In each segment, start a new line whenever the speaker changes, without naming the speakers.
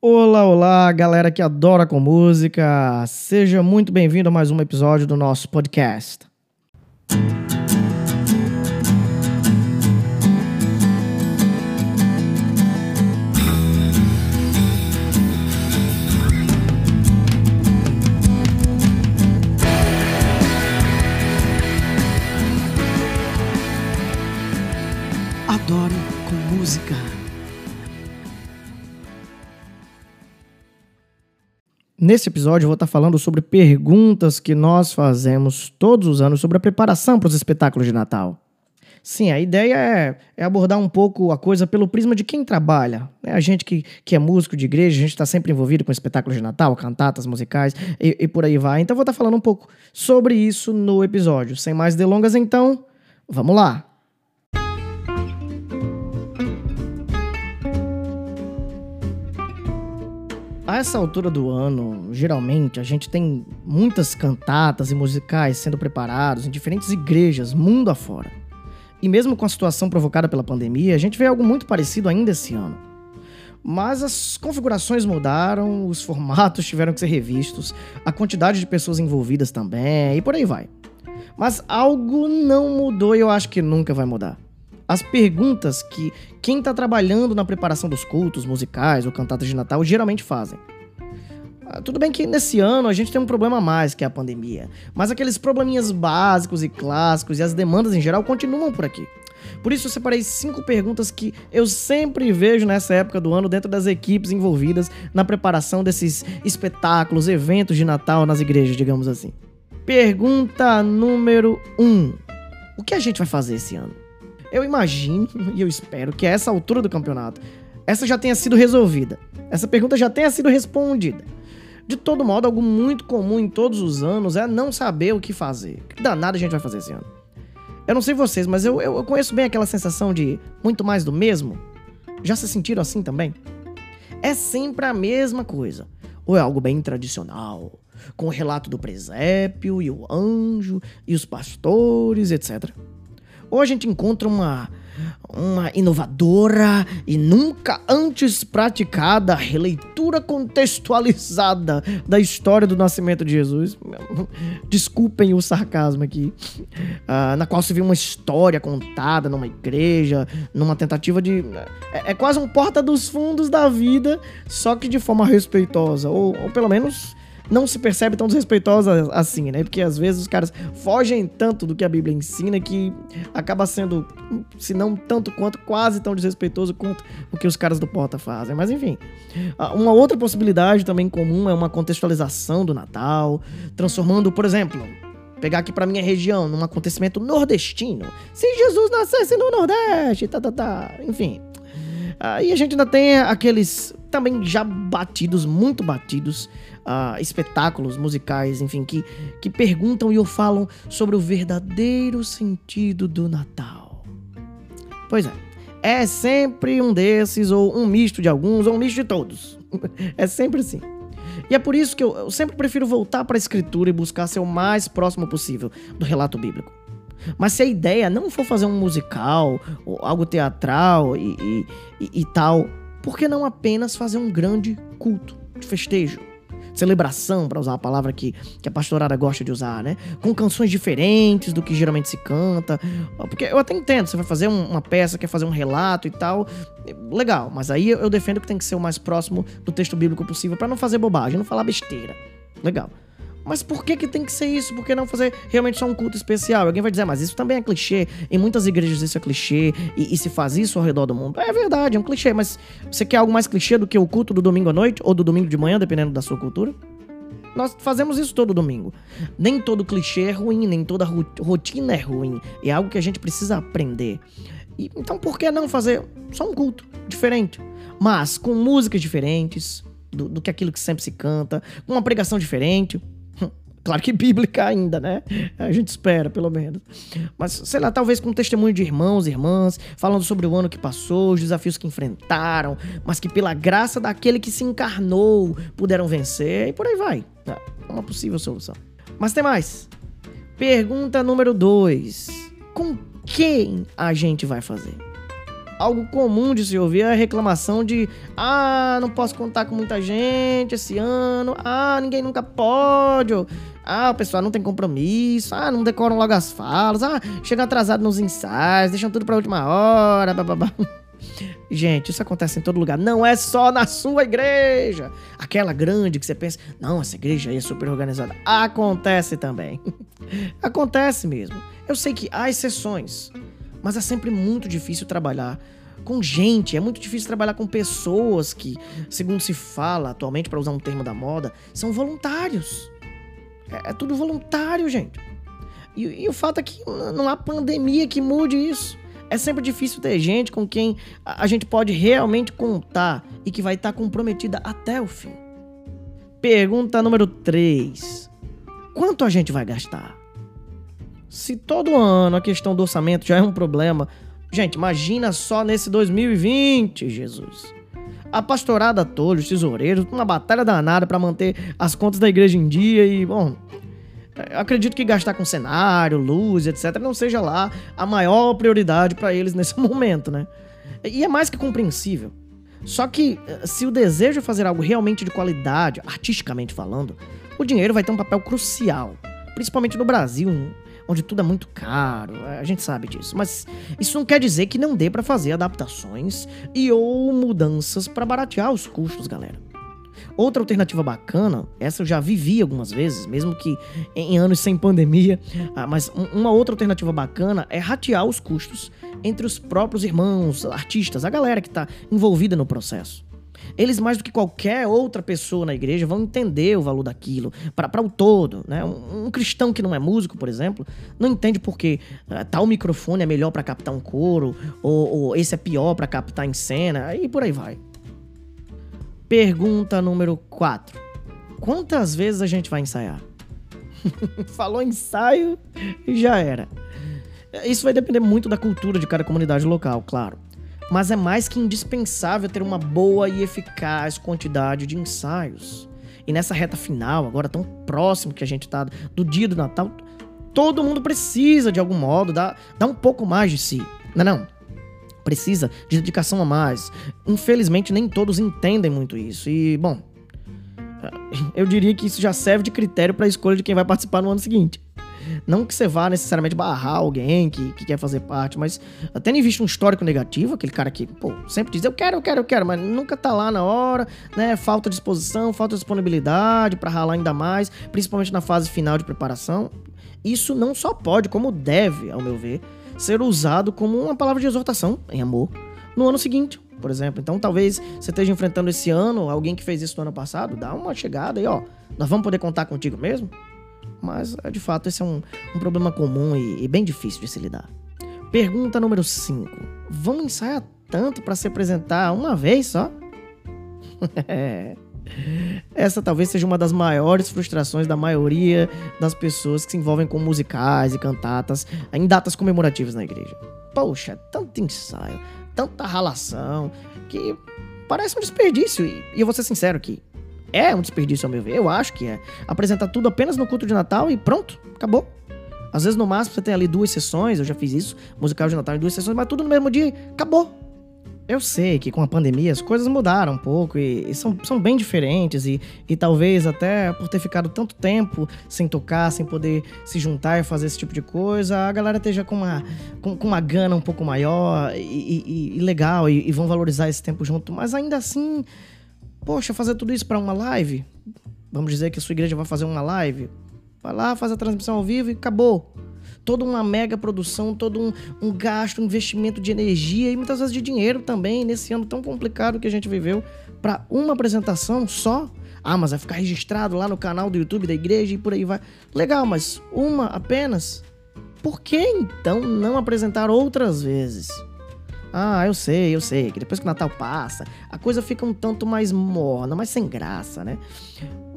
Olá, olá, galera que adora com música. Seja muito bem-vindo a mais um episódio do nosso podcast.
Adoro com música.
Nesse episódio eu vou estar falando sobre perguntas que nós fazemos todos os anos sobre a preparação para os espetáculos de Natal. Sim, a ideia é, é abordar um pouco a coisa pelo prisma de quem trabalha. Né? A gente que, que é músico de igreja, a gente está sempre envolvido com espetáculos de Natal, cantatas musicais e, e por aí vai. Então eu vou estar falando um pouco sobre isso no episódio. Sem mais delongas, então, vamos lá! Essa altura do ano, geralmente, a gente tem muitas cantatas e musicais sendo preparados em diferentes igrejas, mundo afora. E mesmo com a situação provocada pela pandemia, a gente vê algo muito parecido ainda esse ano. Mas as configurações mudaram, os formatos tiveram que ser revistos, a quantidade de pessoas envolvidas também, e por aí vai. Mas algo não mudou e eu acho que nunca vai mudar as perguntas que quem está trabalhando na preparação dos cultos musicais ou cantatas de Natal geralmente fazem. Ah, tudo bem que nesse ano a gente tem um problema a mais, que é a pandemia. Mas aqueles probleminhas básicos e clássicos e as demandas em geral continuam por aqui. Por isso eu separei cinco perguntas que eu sempre vejo nessa época do ano dentro das equipes envolvidas na preparação desses espetáculos, eventos de Natal nas igrejas, digamos assim. Pergunta número 1. Um. O que a gente vai fazer esse ano? Eu imagino e eu espero que a essa altura do campeonato essa já tenha sido resolvida. Essa pergunta já tenha sido respondida. De todo modo, algo muito comum em todos os anos é não saber o que fazer. Que danada a gente vai fazer esse ano? Eu não sei vocês, mas eu, eu, eu conheço bem aquela sensação de muito mais do mesmo. Já se sentiram assim também? É sempre a mesma coisa. Ou é algo bem tradicional, com o relato do presépio e o anjo e os pastores, etc. Ou a gente encontra uma, uma inovadora e nunca antes praticada releitura contextualizada da história do nascimento de Jesus. Desculpem o sarcasmo aqui. Uh, na qual se viu uma história contada numa igreja, numa tentativa de. É, é, quase um porta dos fundos da vida, só que de forma respeitosa. Ou, ou pelo menos não se percebe tão desrespeitosa assim, né? Porque às vezes os caras fogem tanto do que a Bíblia ensina que acaba sendo, se não tanto quanto, quase tão desrespeitoso quanto o que os caras do Porta fazem. Mas enfim. Uma outra possibilidade também comum é uma contextualização do Natal, transformando, por exemplo, pegar aqui para minha região, num acontecimento nordestino. Se Jesus nascesse no Nordeste, tá, tá, tá. Enfim. Aí a gente ainda tem aqueles também já batidos, muito batidos, uh, espetáculos musicais, enfim, que, que perguntam e ou falam sobre o verdadeiro sentido do Natal. Pois é, é sempre um desses, ou um misto de alguns, ou um misto de todos. é sempre assim. E é por isso que eu, eu sempre prefiro voltar para a escritura e buscar ser o mais próximo possível do relato bíblico. Mas se a ideia não for fazer um musical, ou algo teatral e, e, e, e tal, por que não apenas fazer um grande culto de festejo? celebração, para usar a palavra que, que a pastorada gosta de usar, né? Com canções diferentes do que geralmente se canta. Porque eu até entendo, você vai fazer uma peça, quer fazer um relato e tal. Legal, mas aí eu defendo que tem que ser o mais próximo do texto bíblico possível para não fazer bobagem, não falar besteira. Legal. Mas por que, que tem que ser isso? Por que não fazer realmente só um culto especial? Alguém vai dizer, mas isso também é clichê. Em muitas igrejas isso é clichê e, e, se faz isso ao redor do mundo. É verdade, é um clichê, mas você quer algo mais clichê do que o culto do domingo à noite ou do domingo de manhã, dependendo da sua cultura? Nós fazemos isso todo domingo. Nem todo clichê é ruim, nem toda rotina é ruim. É algo que a gente precisa aprender. E, então por que não fazer só um culto diferente? Mas com músicas diferentes do, do que aquilo que sempre se canta, com uma pregação diferente, Claro que bíblica ainda, né? A gente espera, pelo menos. Mas, sei lá, talvez com testemunho de irmãos e irmãs, falando sobre o ano que passou, os desafios que enfrentaram, mas que pela graça daquele que se encarnou puderam vencer, e por aí vai. É uma possível solução. Mas tem mais. Pergunta número 2. Com quem a gente vai fazer? algo comum de se ouvir é a reclamação de ah, não posso contar com muita gente esse ano, ah, ninguém nunca pode, ou, ah, o pessoal não tem compromisso, ah, não decoram logo as falas, ah, chegam atrasado nos ensaios, deixam tudo pra última hora, bababá. Gente, isso acontece em todo lugar. Não é só na sua igreja. Aquela grande que você pensa, não, essa igreja aí é super organizada. Acontece também. acontece mesmo. Eu sei que há exceções, mas é sempre muito difícil trabalhar com gente, é muito difícil trabalhar com pessoas que, segundo se fala atualmente, para usar um termo da moda, são voluntários. É, é tudo voluntário, gente. E, e o fato é que não há pandemia que mude isso. É sempre difícil ter gente com quem a gente pode realmente contar e que vai estar comprometida até o fim. Pergunta número 3. Quanto a gente vai gastar? Se todo ano a questão do orçamento já é um problema, gente, imagina só nesse 2020, Jesus. A pastorada toda, os tesoureiros, uma batalha danada para manter as contas da igreja em dia e, bom, acredito que gastar com cenário, luz, etc, não seja lá a maior prioridade para eles nesse momento, né? E é mais que compreensível. Só que eh, se o desejo é fazer algo realmente de qualidade, artisticamente falando, o dinheiro vai ter um papel crucial, principalmente no Brasil, onde tudo é muito caro, a gente sabe disso. Mas isso não quer dizer que não dê para fazer adaptações e ou mudanças para baratear os custos, galera. Outra alternativa bacana, essa eu já vivi algumas vezes, mesmo que em anos sem pandemia, ah, mas uma outra alternativa bacana é ratear os custos entre os próprios irmãos, artistas, a galera que está envolvida no processo. Eles, mais do que qualquer outra pessoa na igreja, vão entender o valor daquilo para o todo. Né? Um, um, cristão que não é músico, por exemplo, não entende porque uh, tal microfone é melhor para captar um coro, ou, ou esse é pior para captar em cena, e por aí vai. Pergunta número 4. Quantas vezes a gente vai ensaiar? Falou ensaio já era. Isso vai depender muito da cultura de cada comunidade local, claro. Mas é mais que indispensável ter uma boa e eficaz quantidade de ensaios. E nessa reta final, agora tão próximo que a gente tá do dia do Natal, todo mundo precisa, de algum modo, dar, dar um pouco mais de si. Não é não? precisa de dedicação a mais. Infelizmente, nem todos entendem muito isso. E, bom, eu diria que isso já serve de critério para a escolha de quem vai participar no ano seguinte. Não que você vá necessariamente barrar alguém que, que quer fazer parte, mas até nem visto um histórico negativo, aquele cara que, pô, sempre diz eu quero, eu quero, eu quero, mas nunca tá lá na hora, né? Falta disposição, falta disponibilidade para ralar ainda mais, principalmente na fase final de preparação. Isso não só pode, como deve, ao meu ver, ser usado como uma palavra de exortação em amor no ano seguinte, por exemplo. Então, talvez você esteja enfrentando esse ano alguém que fez isso no ano passado, dá uma chegada aí, ó. Nós vamos poder contar contigo mesmo? Mas, é, de fato, esse é um, um problema comum e, e bem difícil de se lidar. Pergunta número 5. Vamos ensaiar tanto para se apresentar uma vez só? Essa talvez seja uma das maiores frustrações da maioria das pessoas que se envolvem com musicais e cantatas em datas comemorativas na igreja. Poxa, tanto ensaio, tanta ralação, que parece um desperdício. E eu vou ser sincero aqui. É um desperdício, ao meu ver. Eu acho que é. Apresentar tudo apenas no culto de Natal e pronto, acabou. Às vezes, no máximo, você tem ali duas sessões. Eu já fiz isso, musical de Natal em duas sessões, mas tudo no mesmo dia, acabou. Eu sei que com a pandemia as coisas mudaram um pouco e, e, são, são bem diferentes e, e talvez até por ter ficado tanto tempo sem tocar, sem poder se juntar e fazer esse tipo de coisa, a galera esteja com uma, com, com uma gana um pouco maior e, e legal e, vão valorizar esse tempo junto. Mas ainda assim, poxa, fazer tudo isso para uma live? Vamos dizer que a sua igreja vai fazer uma live? Vai lá, faz a transmissão ao vivo e acabou toda uma mega produção, todo um, um gasto, um investimento de energia e muitas vezes de dinheiro também nesse ano tão complicado que a gente viveu para uma apresentação só. Ah, mas vai ficar registrado lá no canal do YouTube da igreja e por aí vai. Legal, mas uma apenas? Por que então não apresentar outras vezes? Ah, eu sei, eu sei, que depois que o Natal passa, a coisa fica um tanto mais morna, mais sem graça, né?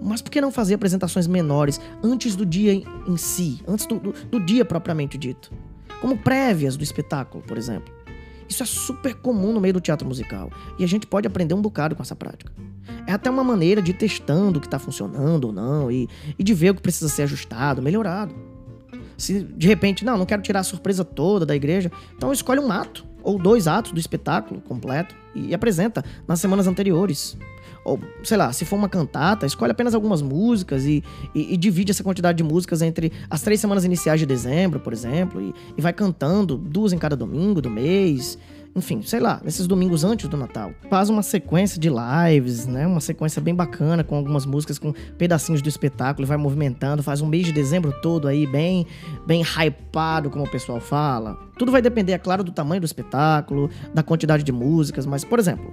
Mas por que não fazer apresentações menores antes do dia em si, antes do, do, do dia propriamente dito? Como prévias do espetáculo, por exemplo. Isso é super comum no meio do teatro musical e a gente pode aprender um bocado com essa prática. É até uma maneira de ir testando o que está funcionando ou não e, e de ver o que precisa ser ajustado, melhorado. Se de repente, não, não quero tirar a surpresa toda da igreja, então escolhe um ato ou dois atos do espetáculo completo e apresenta nas semanas anteriores. Ou, sei lá, se for uma cantata, escolhe apenas algumas músicas e, e, e divide essa quantidade de músicas entre as três semanas iniciais de dezembro, por exemplo, e, e vai cantando duas em cada domingo do mês enfim, sei lá, nesses domingos antes do Natal. Faz uma sequência de lives, né? Uma sequência bem bacana com algumas músicas com pedacinhos do espetáculo, vai movimentando, faz um mês de dezembro todo aí bem bem hypado, como o pessoal fala. Tudo vai depender, é claro, do tamanho do espetáculo, da quantidade de músicas, mas por exemplo,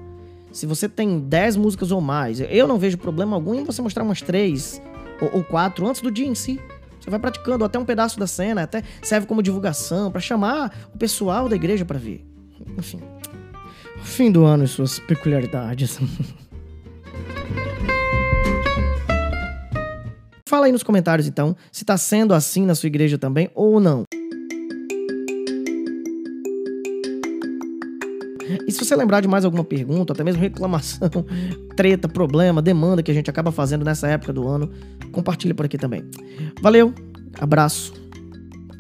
se você tem 10 músicas ou mais, eu não vejo problema algum em você mostrar umas 3 ou, ou 4 antes do dia em si. Você vai praticando até um pedaço da cena, até serve como divulgação para chamar o pessoal da igreja para ver. Enfim. Fim do ano e suas peculiaridades. Fala aí nos comentários então se tá sendo assim na sua igreja também ou não. E se você lembrar de mais alguma pergunta, até mesmo reclamação, treta, problema, demanda que a gente acaba fazendo nessa época do ano, compartilha por aqui também. Valeu, abraço.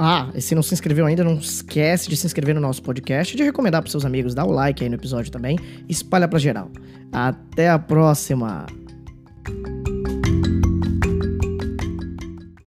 Ah, e se não se inscreveu ainda, não esquece de se inscrever no nosso podcast, de recomendar para seus amigos, dar o like aí no episódio também, espalha para geral. Até a próxima.